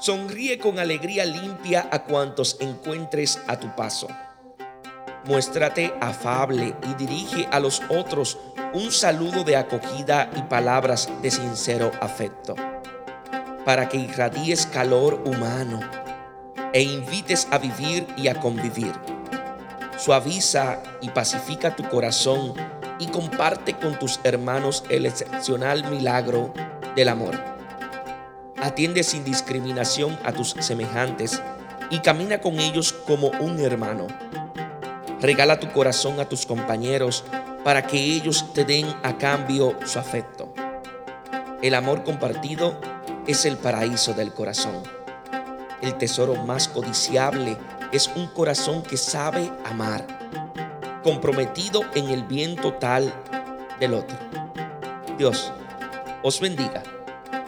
Sonríe con alegría limpia a cuantos encuentres a tu paso. Muéstrate afable y dirige a los otros un saludo de acogida y palabras de sincero afecto, para que irradies calor humano e invites a vivir y a convivir. Suaviza y pacifica tu corazón y comparte con tus hermanos el excepcional milagro del amor. Atiende sin discriminación a tus semejantes y camina con ellos como un hermano. Regala tu corazón a tus compañeros para que ellos te den a cambio su afecto. El amor compartido es el paraíso del corazón. El tesoro más codiciable es un corazón que sabe amar, comprometido en el bien total del otro. Dios os bendiga